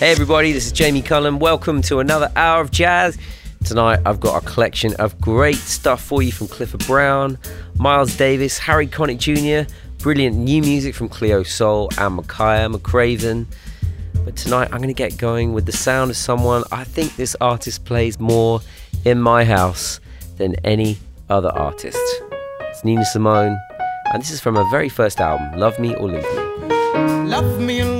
Hey everybody, this is Jamie Cullum. Welcome to another hour of jazz. Tonight I've got a collection of great stuff for you from Clifford Brown, Miles Davis, Harry Connick Jr., brilliant new music from Cleo Sol and Makaya McCraven. But tonight I'm going to get going with the sound of someone I think this artist plays more in my house than any other artist. It's Nina Simone, and this is from her very first album, Love Me or Leave Me. Love me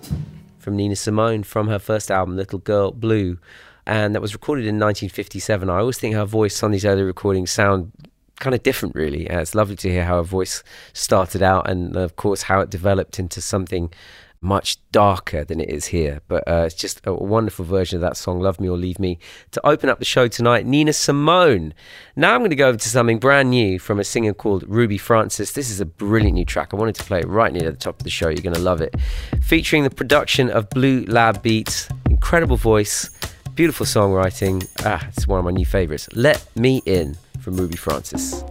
from Nina Simone from her first album, Little Girl Blue. And that was recorded in 1957. I always think her voice on these early recordings sound kind of different, really. Uh, it's lovely to hear how her voice started out and, of course, how it developed into something much darker than it is here. But uh, it's just a wonderful version of that song, Love Me or Leave Me. To open up the show tonight, Nina Simone. Now I'm going to go over to something brand new from a singer called Ruby Francis. This is a brilliant new track. I wanted to play it right near the top of the show. You're going to love it. Featuring the production of Blue Lab Beats, incredible voice, beautiful songwriting. Ah, it's one of my new favorites. Let Me In from Ruby Francis.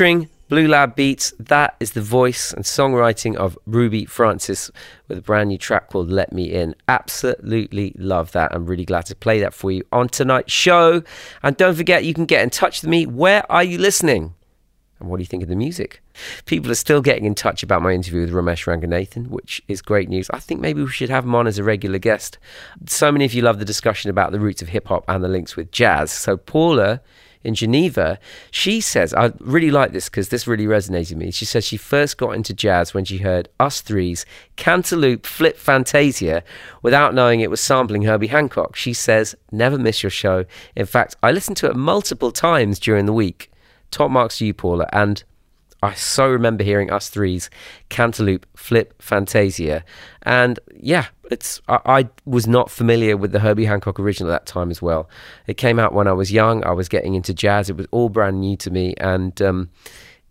Featuring Blue Lab Beats, that is the voice and songwriting of Ruby Francis with a brand new track called Let Me In. Absolutely love that. I'm really glad to play that for you on tonight's show. And don't forget, you can get in touch with me. Where are you listening? And what do you think of the music? People are still getting in touch about my interview with Romesh Ranganathan, which is great news. I think maybe we should have him on as a regular guest. So many of you love the discussion about the roots of hip hop and the links with jazz. So Paula in Geneva, she says, I really like this because this really resonated with me. She says she first got into jazz when she heard Us Three's Cantaloop Flip Fantasia without knowing it was sampling Herbie Hancock. She says, never miss your show. In fact, I listened to it multiple times during the week. Top marks to you, Paula. And I so remember hearing Us Three's Cantaloop Flip Fantasia. And yeah, it's I, I was not familiar with the Herbie Hancock original at that time as well. It came out when I was young. I was getting into jazz. It was all brand new to me. And um,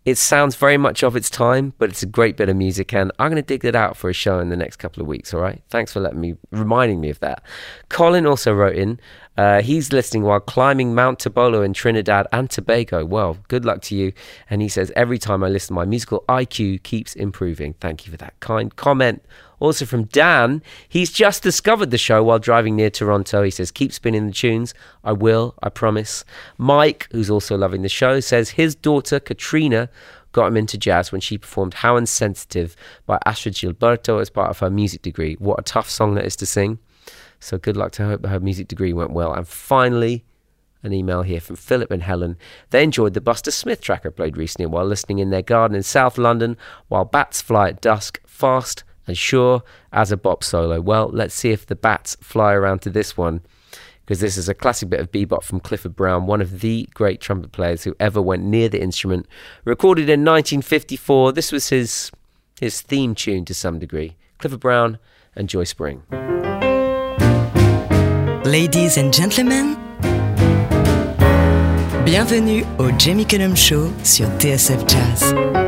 it sounds very much of its time, but it's a great bit of music, and I'm going to dig that out for a show in the next couple of weeks. All right, thanks for letting me reminding me of that. Colin also wrote in. Uh, he's listening while climbing Mount Tobolo in Trinidad and Tobago. Well, good luck to you. And he says every time I listen, my musical IQ keeps improving. Thank you for that kind comment. Also from Dan, he's just discovered the show while driving near Toronto. He says, keep spinning the tunes. I will, I promise. Mike, who's also loving the show, says his daughter Katrina got him into jazz when she performed How Insensitive by Astrud Gilberto as part of her music degree. What a tough song that is to sing. So good luck to her. Her music degree went well. And finally, an email here from Philip and Helen. They enjoyed the Buster Smith track I played recently while listening in their garden in South London while bats fly at dusk, fast and sure as a bop solo. Well, let's see if the bats fly around to this one because this is a classic bit of bebop from Clifford Brown, one of the great trumpet players who ever went near the instrument. Recorded in 1954, this was his his theme tune to some degree. Clifford Brown and Joy Spring. Ladies and gentlemen, bienvenue au Jamie Cullum Show sur TSF Jazz.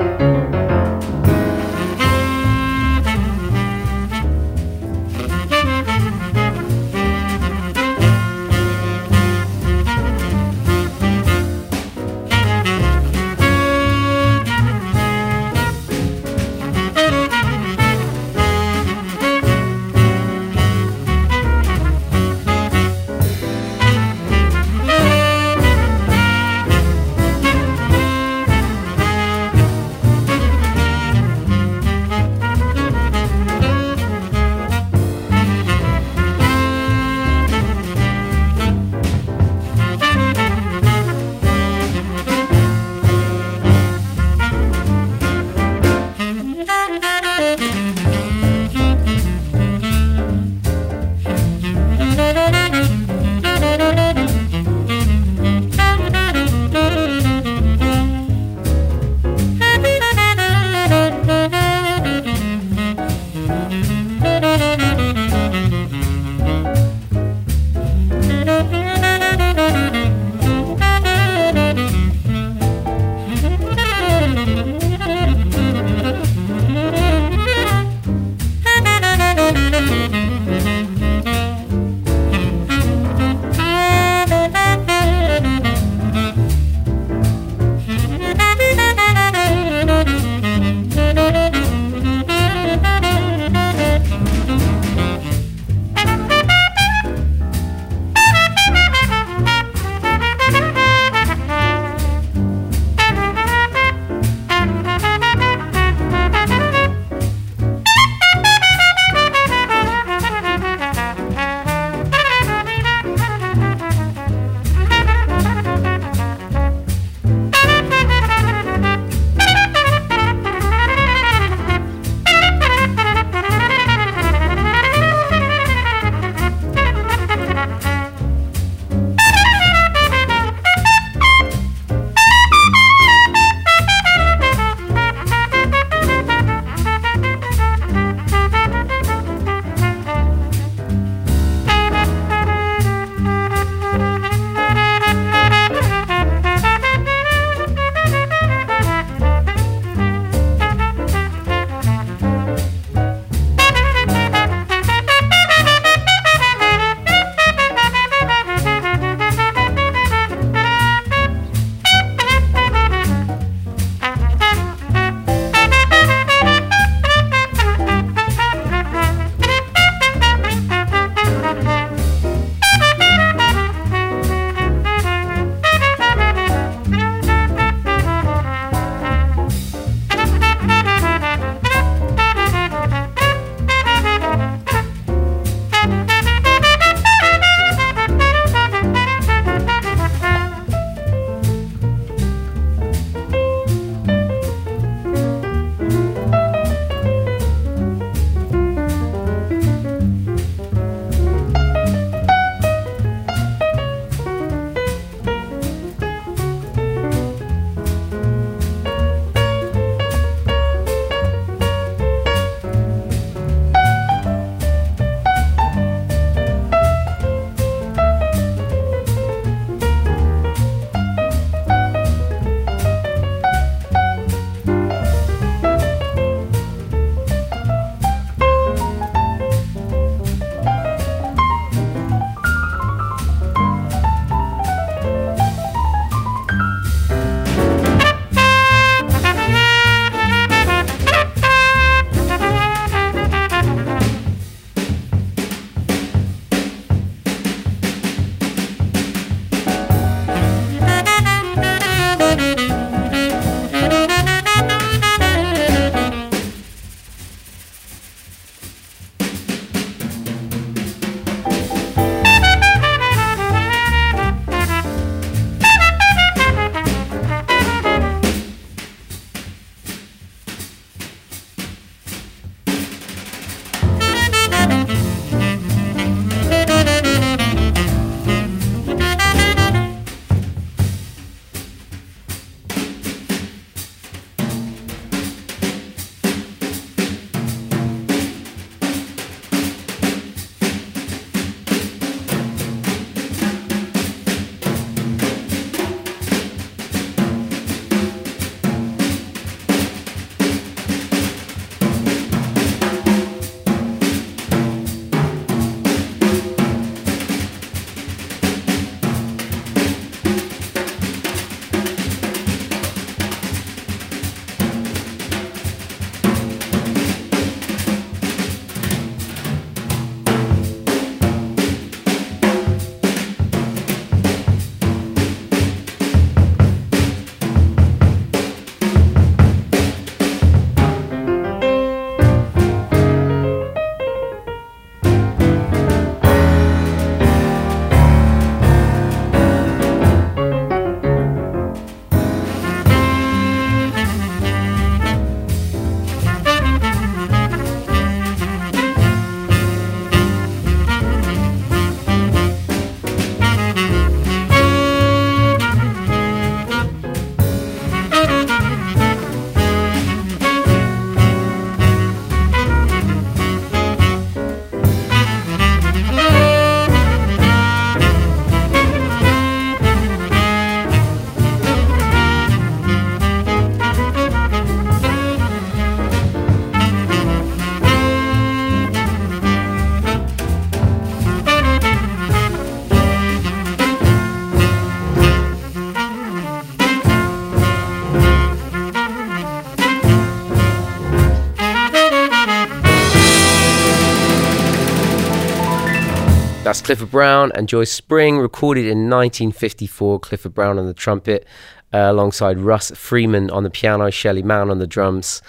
Clifford Brown and Joy Spring, recorded in 1954. Clifford Brown on the trumpet, uh, alongside Russ Freeman on the piano, Shelly Manne on the drums.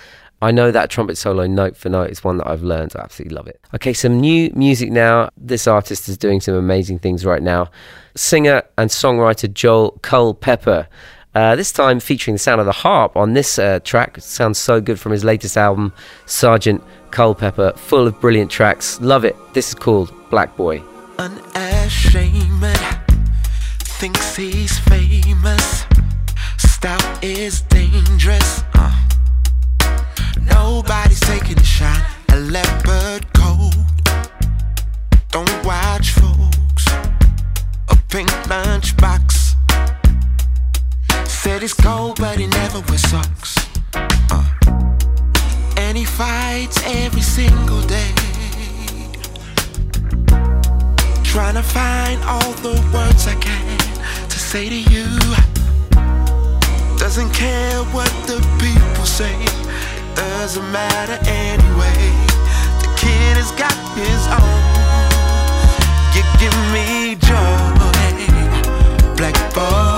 I know that trumpet solo note for note is one that I've learned. I absolutely love it. Okay, some new music now. This artist is doing some amazing things right now. Singer and songwriter Joel Culpepper. Uh, this time featuring the sound of the harp on this uh, track. It sounds so good from his latest album, Sergeant Culpepper, full of brilliant tracks. Love it. This is called Black Boy. Unashamed, thinks he's famous. Style is dangerous. Uh. Nobody's taking a shot. A leopard coat. Don't watch folks. A pink lunchbox. Said he's cold, but he never wears socks. Uh. And he fights every single day. Trying to find all the words I can to say to you. Doesn't care what the people say, it doesn't matter anyway. The kid has got his own. You give me joy, black boy.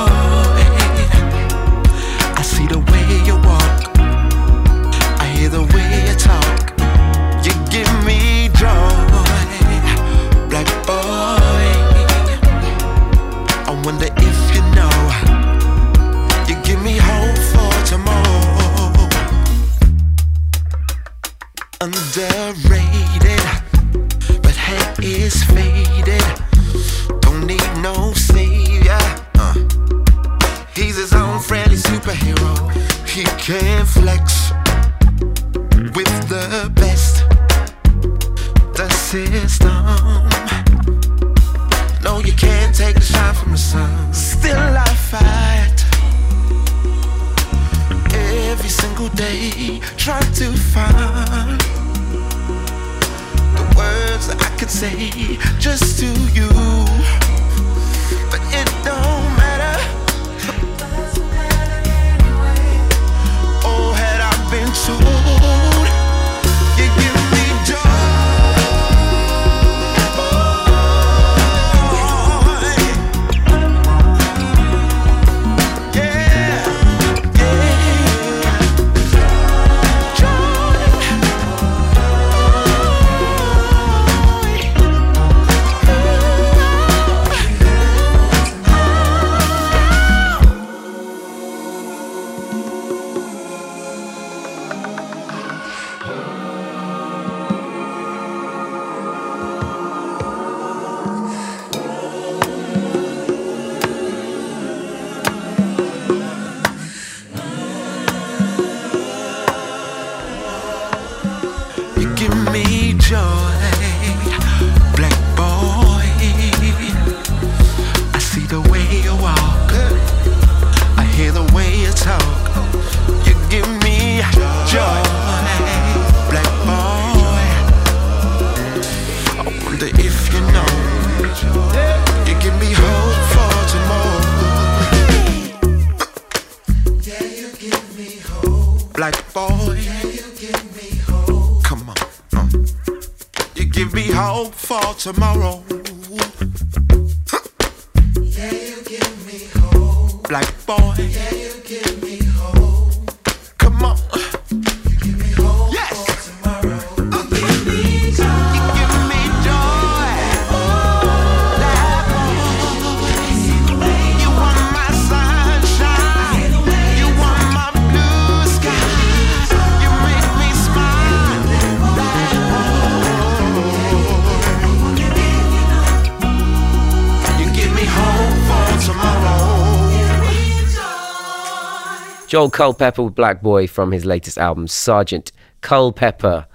Underrated, but head is faded. Tomorrow. Joel Culpepper with Black Boy from his latest album, Sergeant Culpepper,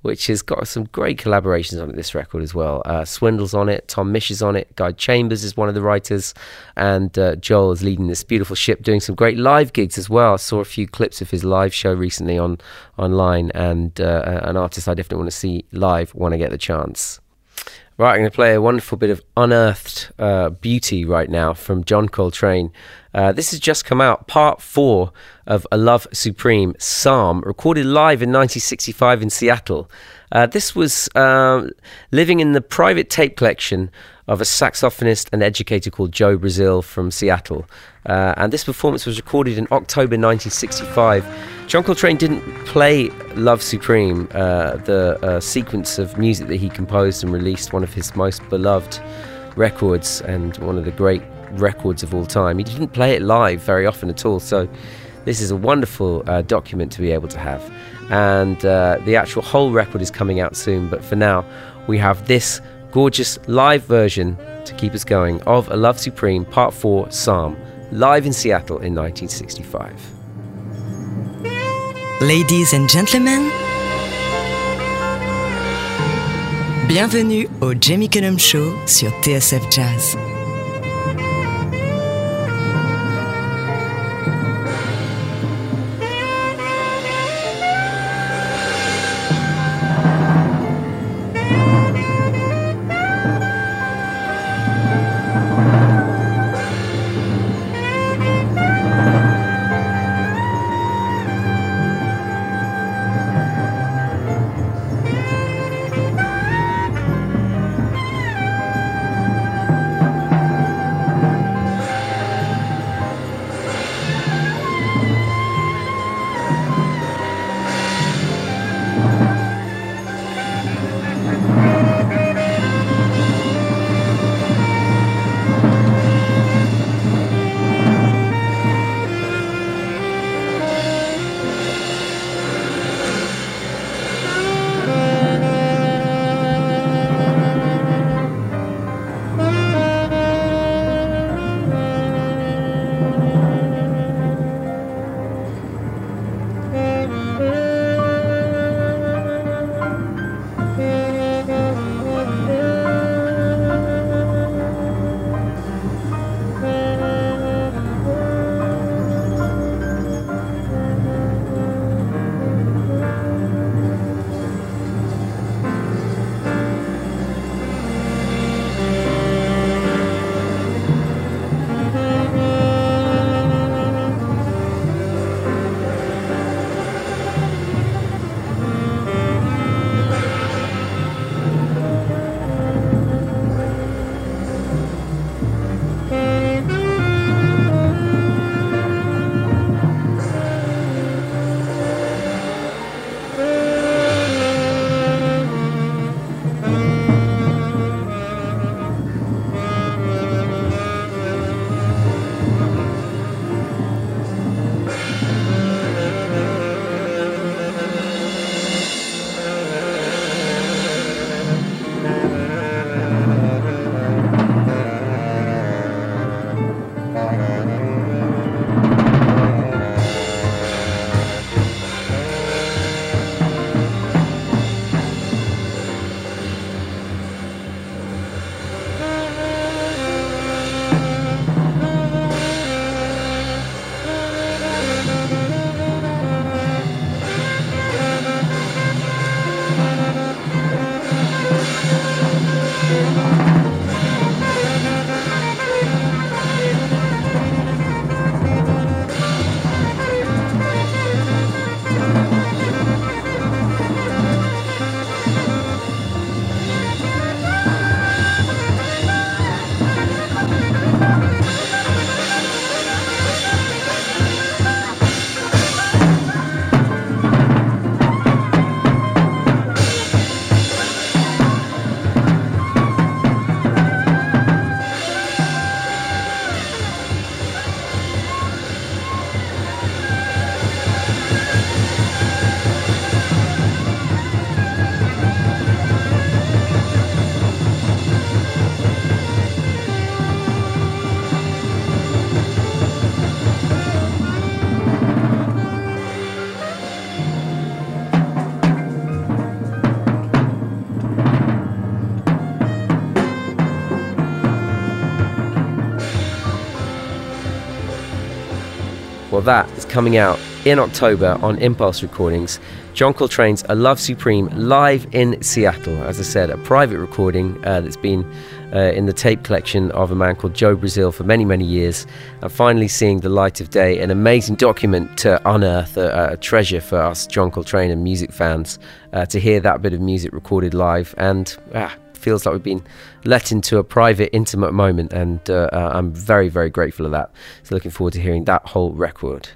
which has got some great collaborations on it, this record as well. Uh, Swindle's on it, Tom Misch is on it, Guy Chambers is one of the writers, and uh, Joel is leading this beautiful ship, doing some great live gigs as well. I saw a few clips of his live show recently on online, and uh, an artist I definitely want to see live when I get the chance. Right, I'm going to play a wonderful bit of unearthed uh, beauty right now from John Coltrane. Uh, this has just come out, part four of A Love Supreme Psalm, recorded live in 1965 in Seattle. Uh, this was um, living in the private tape collection of a saxophonist and educator called Joe Brazil from Seattle. Uh, and this performance was recorded in October 1965. John Coltrane didn't play Love Supreme, uh, the uh, sequence of music that he composed and released, one of his most beloved records and one of the great records of all time. He didn't play it live very often at all, so this is a wonderful uh, document to be able to have. And uh, the actual whole record is coming out soon, but for now, we have this gorgeous live version to keep us going of A Love Supreme Part 4 Psalm, live in Seattle in 1965. Ladies and gentlemen, bienvenue au Jamie Cullum Show sur TSF Jazz. That is coming out in October on Impulse Recordings. John Coltrane's A Love Supreme live in Seattle. As I said, a private recording uh, that's been uh, in the tape collection of a man called Joe Brazil for many, many years. And finally seeing the light of day, an amazing document to unearth, a, a treasure for us John Coltrane and music fans uh, to hear that bit of music recorded live. And ah, feels like we've been let into a private, intimate moment, and uh, uh, I'm very, very grateful of that. So, looking forward to hearing that whole record.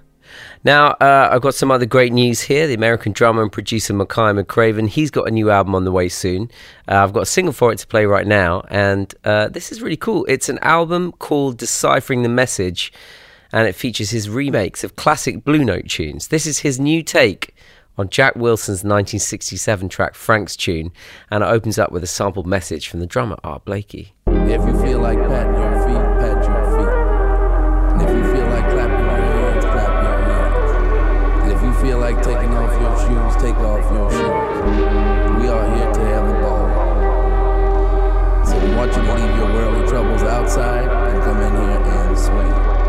Now, uh, I've got some other great news here. The American drummer and producer Makaya McCraven, he's got a new album on the way soon. Uh, I've got a single for it to play right now, and uh, this is really cool. It's an album called Deciphering the Message, and it features his remakes of classic Blue Note tunes. This is his new take on Jack Wilson's 1967 track Frank's Tune, and it opens up with a sampled message from the drummer Art Blakey. If you feel like patting your feet, pat your feet. And if you feel like clapping your hands, clap your hands. And if you feel like taking off your shoes, take off your shoes. We are here to have a ball. So we want you to leave your worldly troubles outside and come in here and swing.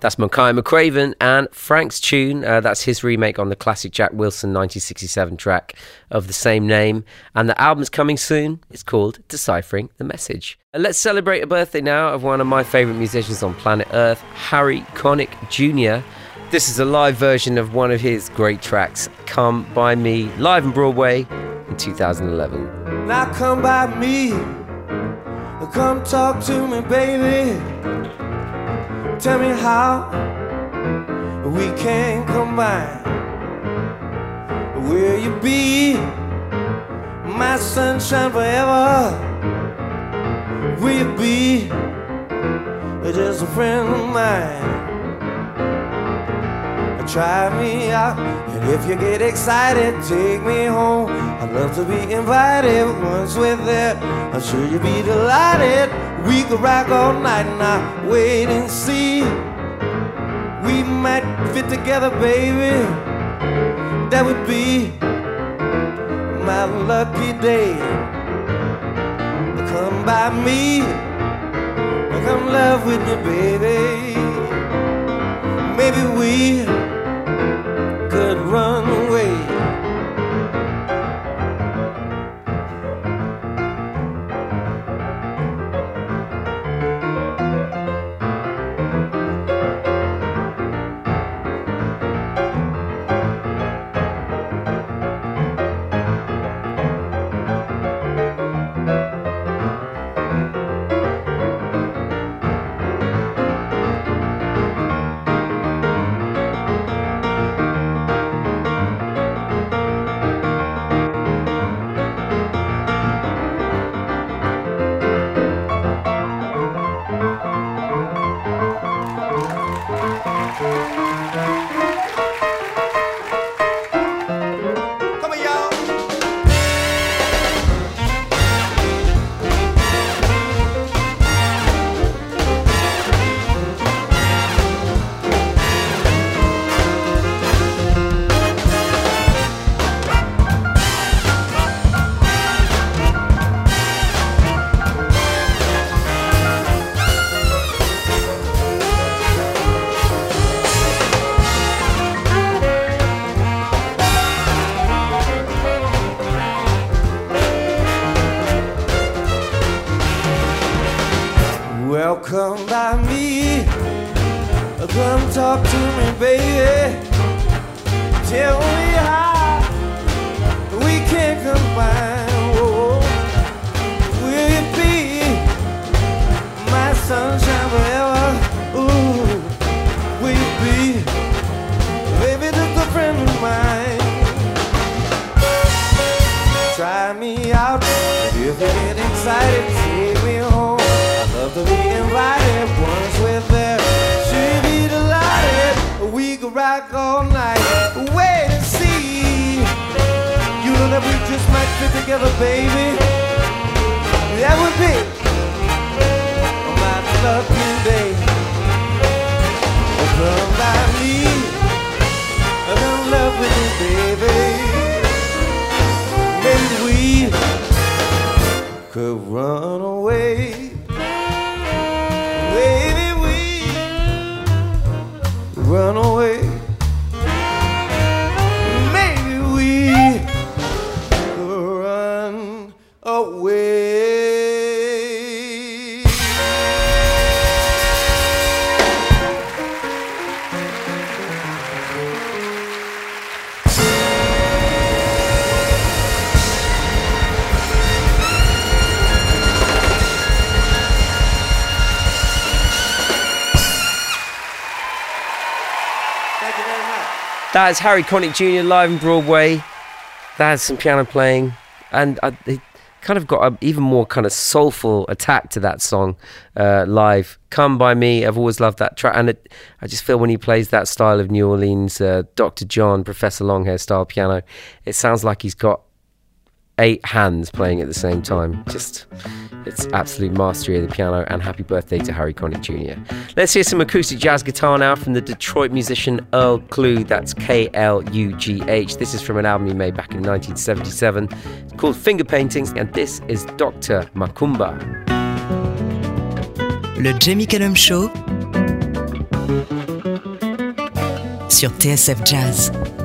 That's Makaya McCraven and Frank's tune. Uh, that's his remake on the classic Jack Wilson 1967 track of the same name. And the album's coming soon. It's called Deciphering the Message. Uh, let's celebrate a birthday now of one of my favourite musicians on planet Earth, Harry Connick Jr. This is a live version of one of his great tracks, Come By Me, live in Broadway in 2011. Now come by me, come talk to me, baby. Tell me how we can combine. Will you be my sunshine forever? Will you be just a friend of mine? Try me out, and if you get excited, take me home. I'd love to be invited once we're there. I'm sure you'd be delighted. We could rock all night now. Wait and see. We might fit together, baby. That would be my lucky day. Come by me, come love with me, baby. Maybe we could run That's Harry Connick Jr. live in Broadway. That has some piano playing, and I, it kind of got an even more kind of soulful attack to that song uh, live. "Come by Me," I've always loved that track, and it, I just feel when he plays that style of New Orleans, uh, Dr. John, Professor Longhair style piano, it sounds like he's got eight hands playing at the same time. Just, it's absolute mastery of the piano. And happy birthday to Harry Connick Jr. Let's hear some acoustic jazz guitar now from the Detroit musician Earl Klugh. That's K L U G H. This is from an album he made back in 1977 it's called Finger Paintings, and this is Dr. Macumba. Le Jamie Cullum Show sur TSF Jazz.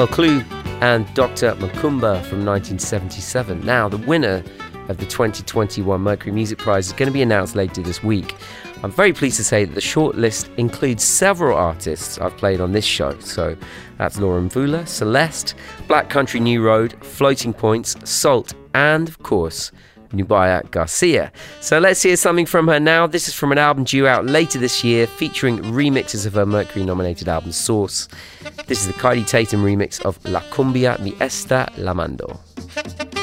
Earl Klugh and Dr. Macumba from 1977. Now, the winner of the 2021 Mercury Music Prize is going to be announced later this week. I'm very pleased to say that the shortlist includes several artists I've played on this show. So that's Laura Mvula, Celeste, Black Country New Road, Floating Points, SAULT, and of course, Nubya Garcia. So let's hear something from her now. This is from an album due out later this year featuring remixes of her Mercury nominated album Source. This is the Kaidi Tatham remix of La Cumbia Me Está Llamando.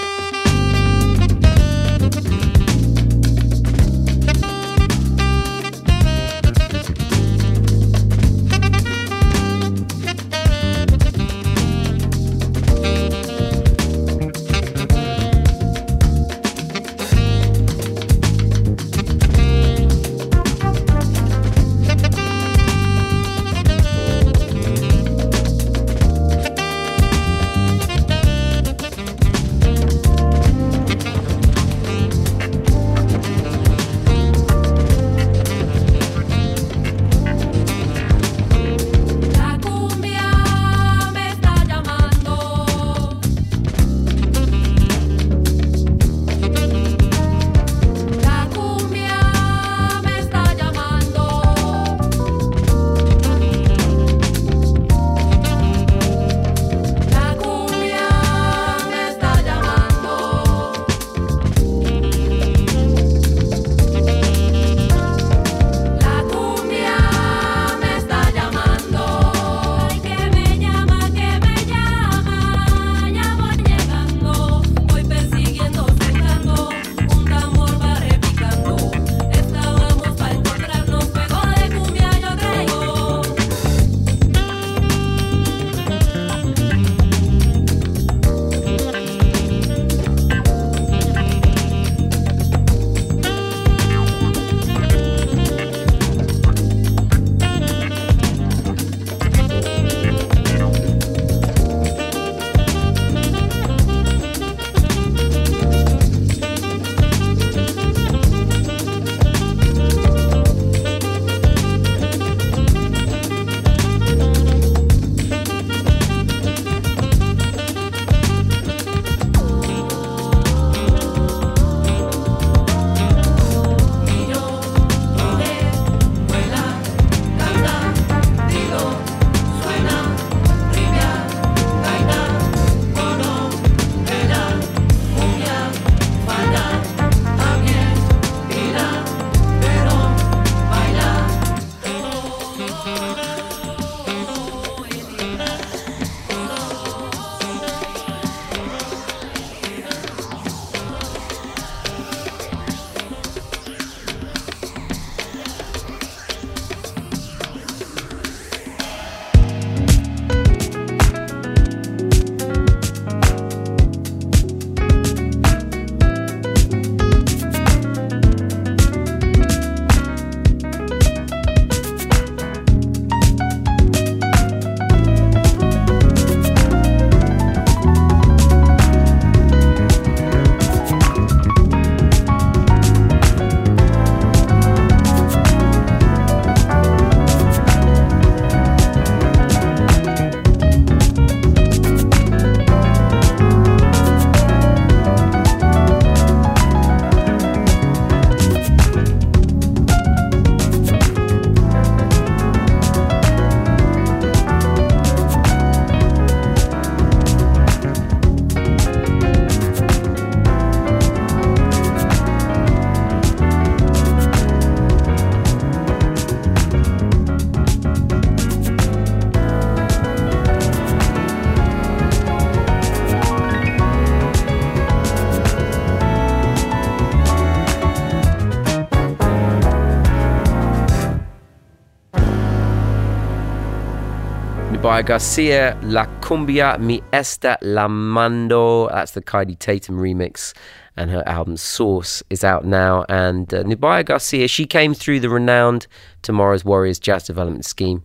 By Garcia, La Cumbia Me Está Llamando. That's the Kaidi Tatham remix, and her album Source is out now. And uh, Nubya Garcia, she came through the renowned Tomorrow's Warriors jazz development scheme.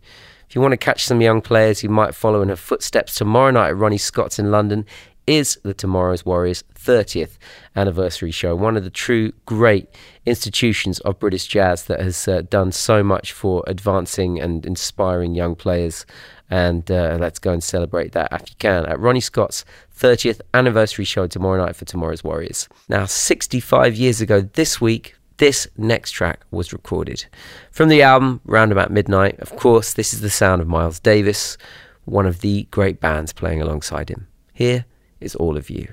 If you want to catch some young players who might follow in her footsteps tomorrow night at Ronnie Scott's in London, is the Tomorrow's Warriors 30th anniversary show. One of the true great institutions of British jazz that has uh, done so much for advancing and inspiring young players and uh, let's go and celebrate that if you can at Ronnie Scott's 30th anniversary show tomorrow night for Tomorrow's Warriors. Now, 65 years ago this week, this next track was recorded. From the album Round About Midnight, of course, this is the sound of Miles Davis, one of the great bands playing alongside him. Here is All of You.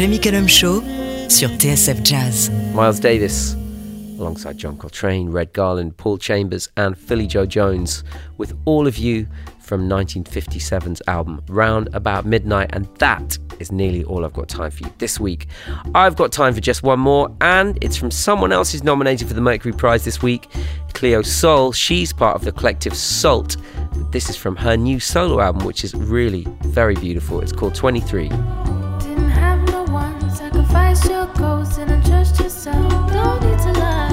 Jamie Cullum Show sur TSF Jazz. Miles Davis, alongside John Coltrane, Red Garland, Paul Chambers, and Philly Joe Jones, with all of you from 1957's album Round About Midnight, and that is nearly all I've got time for you this week. I've got time for just one more, and it's from someone else who's nominated for the Mercury Prize this week, Cleo Sol. She's part of the collective SAULT. This is from her new solo album, which is really very beautiful. It's called 23. Your goals and adjust yourself. Don't need to lie,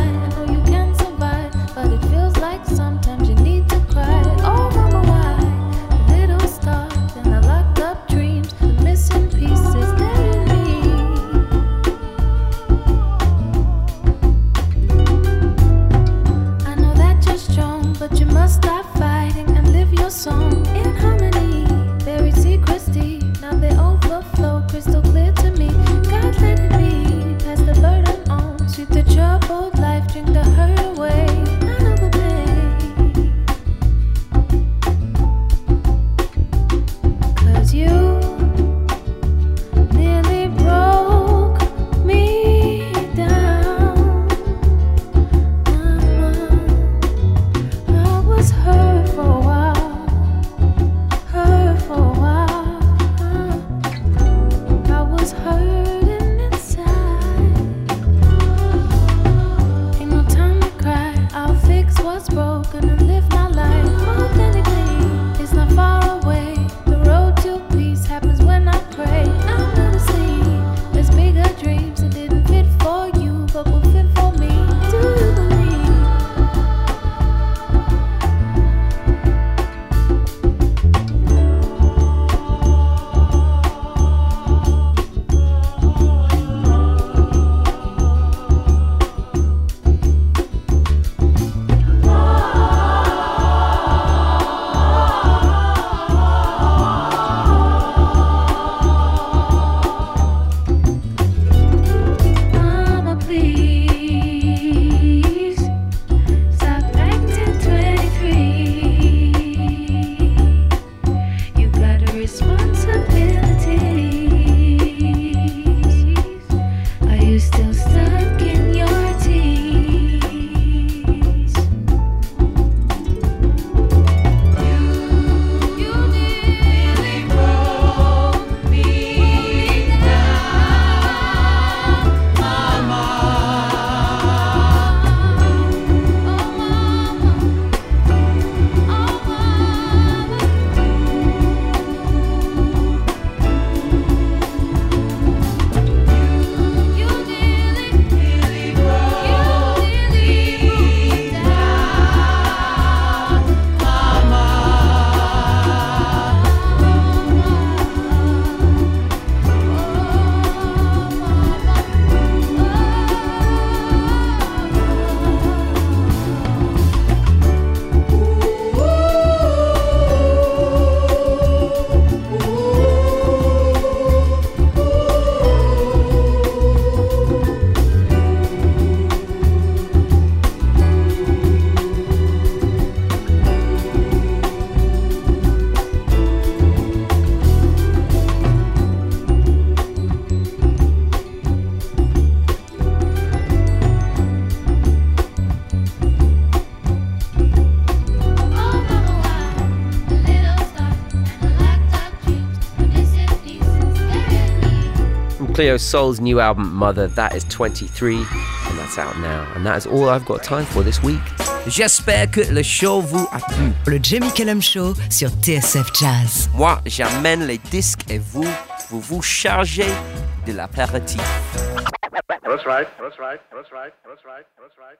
Cleo Soul's new album, Mother, that is 23, and that's out now. And that is all I've got time for this week. J'espère que le show vous a plu. Le Jamie Cullum Show sur TSF Jazz. Moi, j'amène les disques et vous, vous vous chargez de l'apéritif. That's right. That's right. That's right. That's right. That's right.